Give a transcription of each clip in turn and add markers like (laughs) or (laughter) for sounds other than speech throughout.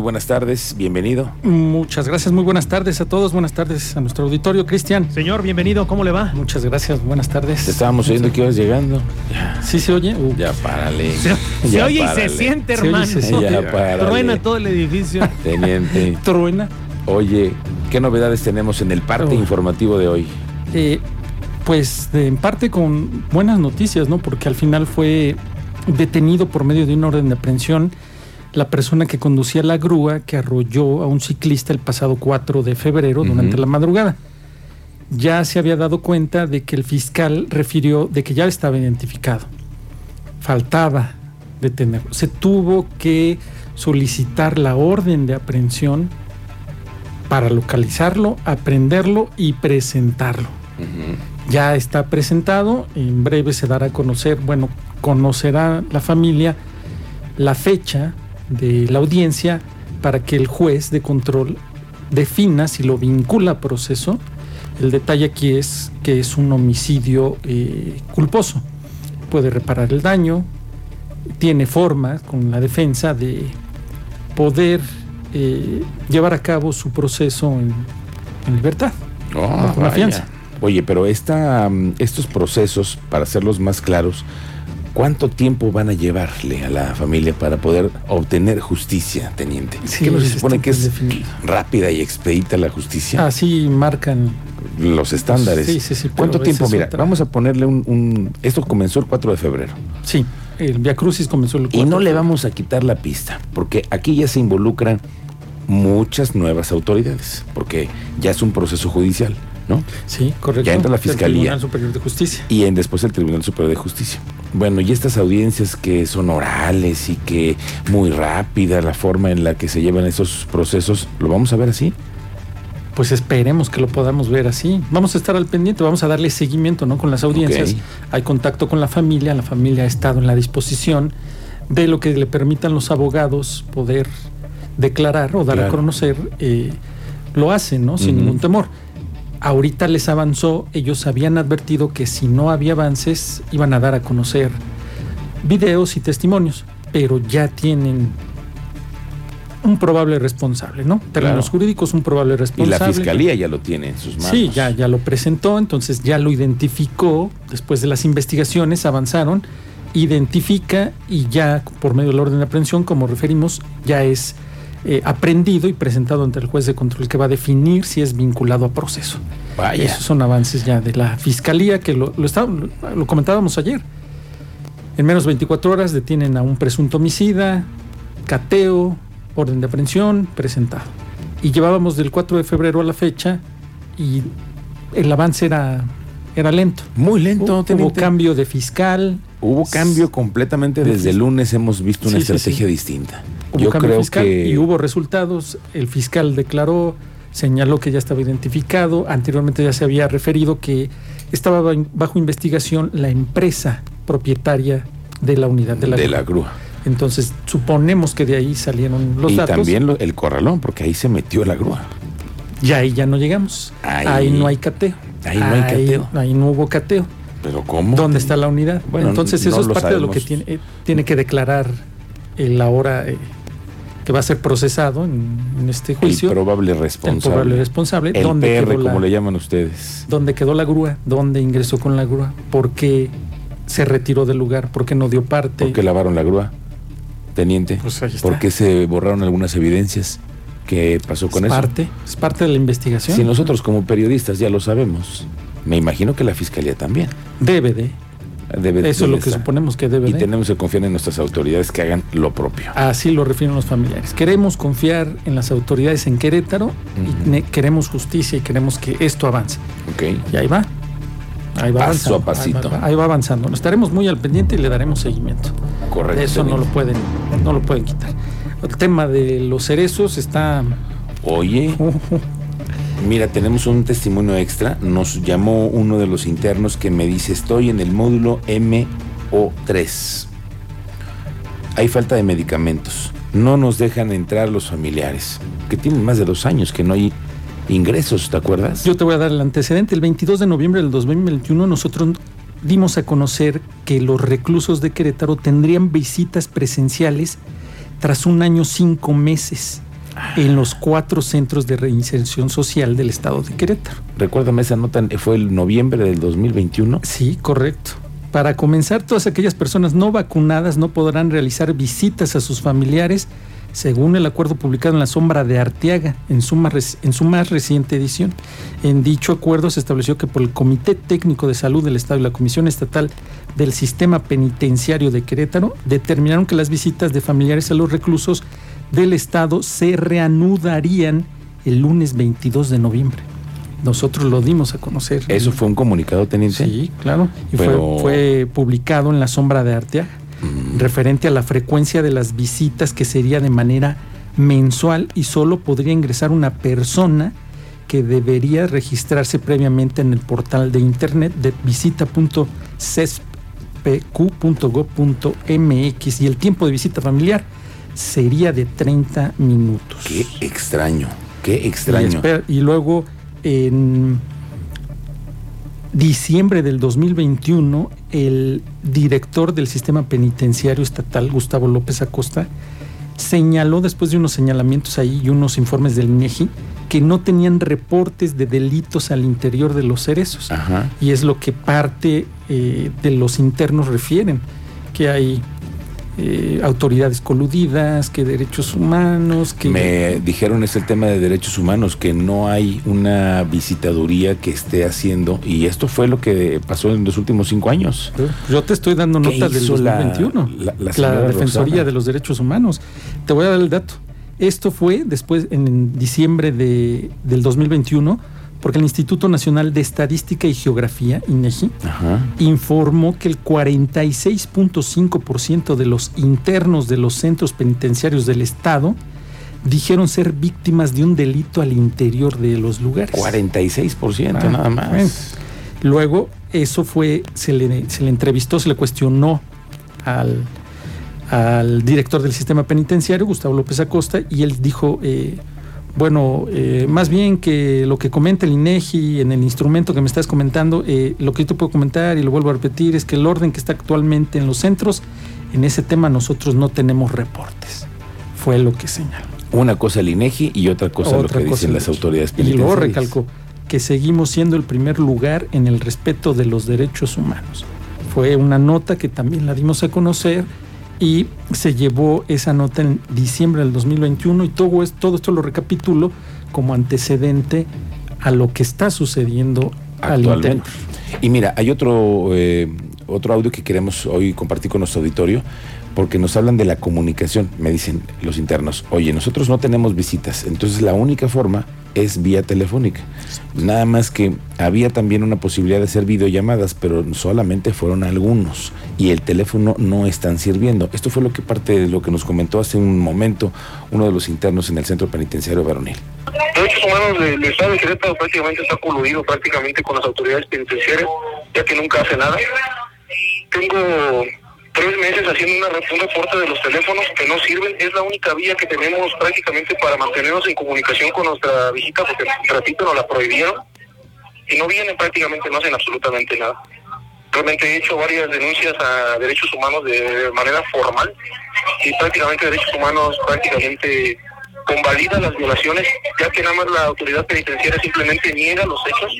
Buenas tardes, bienvenido. Muchas gracias, muy buenas tardes a todos, buenas tardes a nuestro auditorio, Cristian. Señor, bienvenido, ¿cómo le va? Muchas gracias, buenas tardes. Te estábamos oyendo que ibas llegando. ¿Sí se oye? Uh, Ya párale. Se, se Ya oye y se siente, Se oye y hermano. se siente. Ya párale. Truena todo el edificio. Teniente, (laughs) truena. oye, ¿qué novedades tenemos en el parte Oh. informativo de hoy? Eh, pues de- en parte con buenas noticias, ¿no? Porque al final fue detenido por medio de una orden de aprehensión la persona que conducía la grúa que arrolló a un ciclista el pasado 4 de febrero durante la madrugada. Ya se había dado cuenta de que el fiscal refirió de que ya estaba identificado. Faltaba detenerlo. Se tuvo que solicitar la orden de aprehensión para localizarlo, aprenderlo y presentarlo. Ya está presentado, en breve se dará a conocer, bueno, conocerá la familia la fecha de la audiencia para que el juez de control defina si lo vincula a proceso. El detalle aquí es que es un homicidio eh, culposo. Puede reparar el daño, tiene forma con la defensa de poder eh, llevar a cabo su proceso en, en libertad. Oh, Bajo la vaya. fianza. Oye, pero esta, mm, estos procesos, para hacerlos más claros, ¿cuánto tiempo van a llevarle a la familia para poder obtener justicia, teniente? ¿Qué no se supone que es definido. rápida y expedita la justicia? Así marcan Los estándares. Sí, sí, sí, pero ¿Cuánto tiempo? Mira, otra. vamos a ponerle un, un- Esto comenzó el 4 de febrero. Sí, el Via Crucis comenzó el Y 4 no de le vamos a quitar la pista, porque aquí ya se involucran muchas nuevas autoridades, porque ya es un proceso judicial, ¿no? Sí, correcto. Ya entra la Fiscalía. Tribunal Superior de Justicia. Y en, después el Tribunal Superior de Justicia. Bueno, y estas audiencias que son orales y que muy rápida la forma en la que se llevan esos procesos, ¿lo vamos a ver así? Pues esperemos que lo podamos ver así. Vamos a estar al pendiente, vamos a darle seguimiento ¿no? con las audiencias. Hay contacto con la familia, la familia ha estado en la disposición de lo que le permitan los abogados poder declarar o dar a conocer, eh, lo hacen, ¿no? Sin ningún temor. Ahorita les avanzó, ellos habían advertido que si no había avances iban a dar a conocer videos y testimonios, pero ya tienen un probable responsable, ¿no? Términos Claro. jurídicos, un probable Y responsable. la Fiscalía ya lo tiene en sus manos. Sí, ya, ya lo presentó, entonces ya lo identificó, después de las investigaciones avanzaron, identifica y ya por medio de la orden de aprehensión, como referimos, ya es eh, aprendido y presentado ante el juez de control que va a definir si es vinculado a proceso. Vaya. Esos son avances ya de la fiscalía que lo, lo, está- lo comentábamos ayer. En menos de 24 horas detienen a un presunto homicida, cateo, orden de aprehensión, presentado. Y llevábamos del 4 de febrero a la fecha y el avance era, era lento. Muy lento, Hubo, teniente. cambio de fiscal. Hubo cambio completamente De desde el lunes hemos visto una Sí, sí, estrategia sí. distinta. Hubo Yo cambio creo fiscal que y hubo resultados. El fiscal declaró, señaló que ya estaba identificado. Anteriormente ya se había referido que estaba ba- bajo investigación la empresa propietaria de la unidad de la, de la grúa. Entonces suponemos que de ahí salieron los y datos. también lo- el corralón, porque ahí se metió la grúa. Ya ahí ya no llegamos. Ahí- Ahí, no hay cateo. ahí no hay cateo. Ahí no hubo cateo. Pero ¿cómo? ¿Dónde está la unidad? Bueno, Entonces no eso es parte de lo que tiene, eh, tiene que declarar el ahora eh, que va a ser procesado en, en este el juicio. probable el responsable. probable responsable. El ¿Dónde PR, quedó la- como le llaman ustedes. ¿Dónde quedó la grúa? ¿Dónde ingresó con la grúa? ¿Por qué se retiró del lugar? ¿Por qué no dio parte? ¿Por qué lavaron la grúa? Teniente. Pues ahí está. ¿Por qué se borraron algunas evidencias? ¿Qué pasó con es eso? parte, es parte de la investigación. Si nosotros como periodistas ya lo sabemos, me imagino que la fiscalía también. Debe de. Debe, Eso es lo que suponemos que debe Y de. tenemos que confiar en nuestras autoridades que hagan lo propio. Así lo refieren los familiares. Queremos confiar en las autoridades en Querétaro y queremos justicia y queremos que esto avance. ¿Ok? Y ahí va. Ahí va Paso avanzando. a pasito. Ahí va, ahí va avanzando. Estaremos muy al pendiente y le daremos seguimiento. Correcto. Eso no lo pueden, no lo pueden quitar. El tema de los cerezos está. Oye, (laughs) mira, tenemos un testimonio extra. Nos llamó uno de los internos que me dice, estoy en el módulo MO3. Hay falta de medicamentos. No nos dejan entrar los familiares, que tienen más de dos años que no hay ingresos, ¿te acuerdas? Yo te voy a dar el antecedente. El 22 de noviembre del 2021 nosotros dimos a conocer que los reclusos de Querétaro tendrían visitas presenciales tras un año cinco meses en los cuatro centros de reinserción social del estado de Querétaro. Recuérdame, esa nota fue el noviembre del 2021. Sí, correcto. Para comenzar, todas aquellas personas no vacunadas no podrán realizar visitas a sus familiares según el acuerdo publicado en la sombra de Arteaga en su, más, en su más reciente edición. En dicho acuerdo se estableció que por el Comité Técnico de Salud del Estado y la Comisión Estatal del Sistema Penitenciario de Querétaro determinaron que las visitas de familiares a los reclusos del Estado se reanudarían el lunes 22 de noviembre. Nosotros lo dimos a conocer. ¿Eso fue un comunicado, teniente? Sí, claro. Y fue, fue publicado en la sombra de Arteaga referente a la frecuencia de las visitas que sería de manera mensual y solo podría ingresar una persona que debería registrarse previamente en el portal de internet de visita.cespq.gov.mx y el tiempo de visita familiar sería de 30 minutos. Qué extraño, qué extraño. y luego en diciembre del 2021, el director del sistema penitenciario estatal, Gustavo López Acosta, señaló después de unos señalamientos ahí y unos informes del INEGI que no tenían reportes de delitos al interior de los cerezos. Y es lo que parte eh, de los internos refieren, que hay eh, autoridades coludidas, que derechos humanos, que... Me dijeron es el tema de derechos humanos, que no hay una visitaduría que esté haciendo, y esto fue lo que pasó en los últimos cinco años. Yo te estoy dando notas del 2021, la, la, Defensoría de los Derechos Humanos. Te voy a dar el dato. Esto fue después, en diciembre de, del 2021, porque el Instituto Nacional de Estadística y Geografía, INEGI, informó que el 46.5% de los internos de los centros penitenciarios del Estado dijeron ser víctimas de un delito al interior de los lugares. 46% ah, nada más. Luego, eso fue, se le, se le entrevistó, se le cuestionó al, al director del sistema penitenciario, Gustavo López Acosta, y él dijo, eh, bueno, eh, más bien que lo que comenta el INEGI en el instrumento que me estás comentando, eh, lo que yo te puedo comentar y lo vuelvo a repetir es que el orden que está actualmente en los centros, en ese tema nosotros no tenemos reportes. Fue lo que señaló. Una cosa el INEGI y otra cosa lo que dicen las autoridades penitenciarias. Y luego recalcó que seguimos siendo el primer lugar en el respeto de los derechos humanos. Fue una nota que también la dimos a conocer y se llevó esa nota en diciembre del 2021 y todo, todo esto lo recapitulo como antecedente a lo que está sucediendo actualmente. Y mira, hay otro, eh, otro audio que queremos hoy compartir con nuestro auditorio porque nos hablan de la comunicación, me dicen los internos, oye, nosotros no tenemos visitas, entonces la única forma es vía telefónica. Nada más que había también una posibilidad de hacer videollamadas, pero solamente fueron algunos y el teléfono no están sirviendo. Esto fue lo que parte de lo que nos comentó hace un momento uno de los internos en el centro penitenciario varonil. Derechos humanos del Estado de Querétaro prácticamente está coludido prácticamente con las autoridades penitenciarias, ya que nunca hace nada. Tengo tres meses haciendo una, un reporte de los teléfonos que no sirven. Es la única vía que tenemos prácticamente para mantenernos en comunicación con nuestra visita, porque, repito, nos la prohibieron. Y no vienen prácticamente, no hacen absolutamente nada. Realmente he hecho varias denuncias a derechos humanos de manera formal y prácticamente derechos humanos prácticamente convalida las violaciones, ya que nada más la autoridad penitenciaria simplemente niega los hechos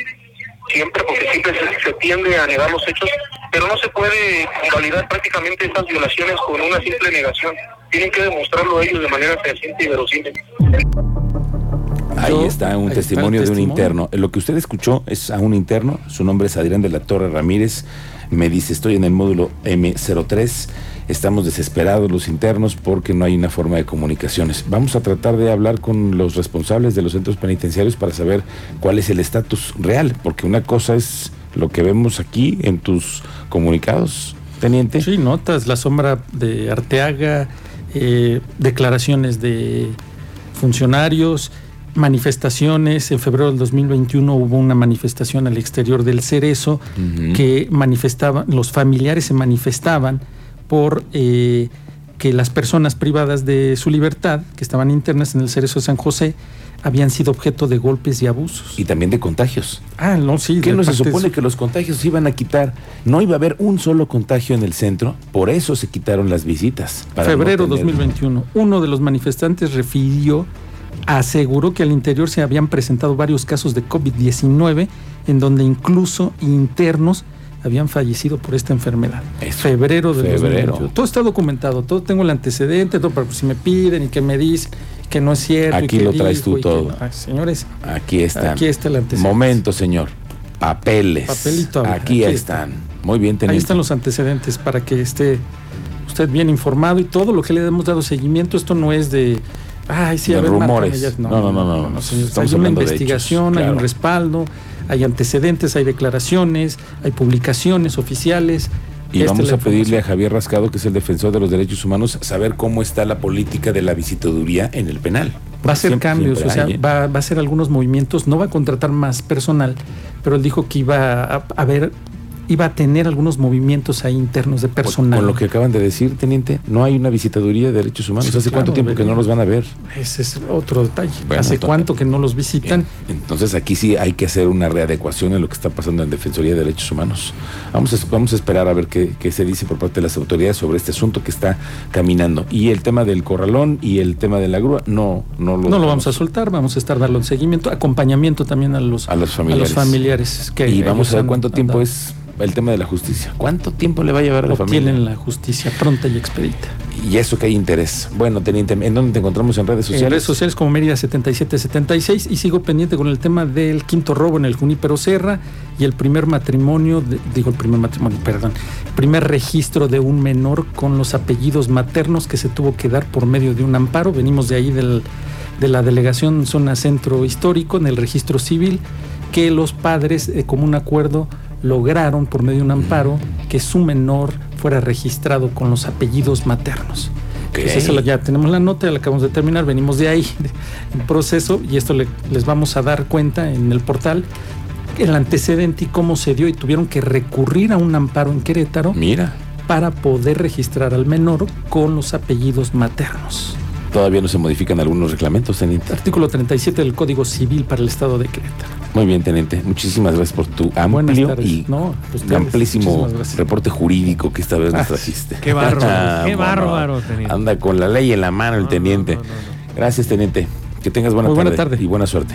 siempre, porque siempre se, tiende a negar los hechos, pero no se puede validar prácticamente estas violaciones con una simple negación. Tienen que demostrarlo ellos de manera fehaciente y verosímil. Ahí está un testimonio de un interno. Lo que usted escuchó es a un interno, su nombre es Adrián de la Torre Ramírez, me dice, estoy en el módulo M03 estamos desesperados los internos porque no hay una forma de comunicaciones. Vamos a tratar de hablar con los responsables de los centros penitenciarios para saber cuál es el estatus real, porque una cosa es lo que vemos aquí en tus comunicados, teniente. Sí, notas, la sombra de Arteaga, eh, declaraciones de funcionarios, manifestaciones. En febrero del 2021 hubo una manifestación al exterior del Cerezo que manifestaban, los familiares se manifestaban por eh, que las personas privadas de su libertad, que estaban internas en el Cerezo de San José, habían sido objeto de golpes y abusos. Y también de contagios. Ah, no, sí. ¿Qué no se supone que los contagios se iban a quitar? No iba a haber un solo contagio en el centro, por eso se quitaron las visitas. Febrero 2021. Uno de los manifestantes refirió aseguró que al interior se habían presentado varios casos de COVID-19 en donde incluso internos habían fallecido por esta enfermedad. Febrero de Febrero. 2021. Todo está documentado, todo tengo el antecedente, todo si me piden y que me dicen que no es cierto. y Aquí que lo traes tú dijo y todo. Ay, señores, Aquí están. Aquí está el antecedente. Momento, señor. Papeles. Papelito, ver, aquí, aquí están. Muy bien, teniente. ahí están los antecedentes para que esté usted bien informado y todo lo que le hemos dado seguimiento. Esto no es de. Ay, sí, a ver, rumores. No, no, no, no. Estamos hay una investigación, hay un respaldo, hay antecedentes, hay declaraciones, hay publicaciones oficiales. Y Esta vamos a pedirle a. Javier Rascado, que es el defensor de los derechos humanos, saber cómo está la política de la visitaduría en el penal. Va a hacer Siempre- cambios, siempre o sea, hay, ¿eh? va, va a hacer algunos movimientos, no va a contratar más personal, pero él dijo que iba a, a ver, iba a tener algunos movimientos ahí internos de personal. Con lo que acaban de decir, teniente, no hay una visitaduría de derechos humanos. Sí, ¿Hace cuánto tiempo que no los van a ver? Ese es otro detalle. Bueno, ¿Hace cuánto que no los visitan? Entonces aquí sí hay que hacer una readecuación en lo que está pasando en Defensoría de Derechos Humanos. Vamos a, vamos a esperar a ver qué, qué se dice por parte de las autoridades sobre este asunto que está caminando. Y el tema del corralón y el tema de la grúa, no, no lo, No lo vamos a soltar, vamos a estar dando en seguimiento, acompañamiento también a los, a los a familiares. los familiares. Que y vamos a ver cuánto han tiempo es el tema de la justicia. ¿Cuánto tiempo le va a llevar a la familia? Obtienen la justicia pronta y expedita. Y eso que hay interés. Bueno, teniente, ¿en dónde te encontramos en redes sociales? En redes sociales como Mérida 7776 y sigo pendiente con el tema del quinto robo en el Junípero Serra y el primer matrimonio, de- digo el primer matrimonio, perdón, primer registro de un menor con los apellidos maternos que se tuvo que dar por medio de un amparo. Venimos de ahí del- de la delegación zona centro histórico en el registro civil que los padres eh, como un acuerdo lograron por medio de un amparo que su menor fuera registrado con los apellidos maternos. Ok. Pues eso lo- ya tenemos la nota, la acabamos de terminar, venimos de ahí, (laughs) en proceso, y esto le- les vamos a dar cuenta en el portal, el antecedente y cómo se dio, y tuvieron que recurrir a un amparo en Querétaro Mira, para poder registrar al menor con los apellidos maternos. Todavía no se modifican algunos reglamentos, teniente. Artículo 37 del Código Civil para el Estado de Querétaro. Muy bien, teniente. Muchísimas gracias por tu amplio tardes. y No, ustedes, amplísimo reporte jurídico que esta vez nos Ah, trajiste. qué bárbaro, (laughs) qué Vámonos. bárbaro, teniente. Anda con la ley en la mano el teniente. no, no, no. Gracias, teniente. Que tengas buena Muy buena tarde tarde. y buena suerte.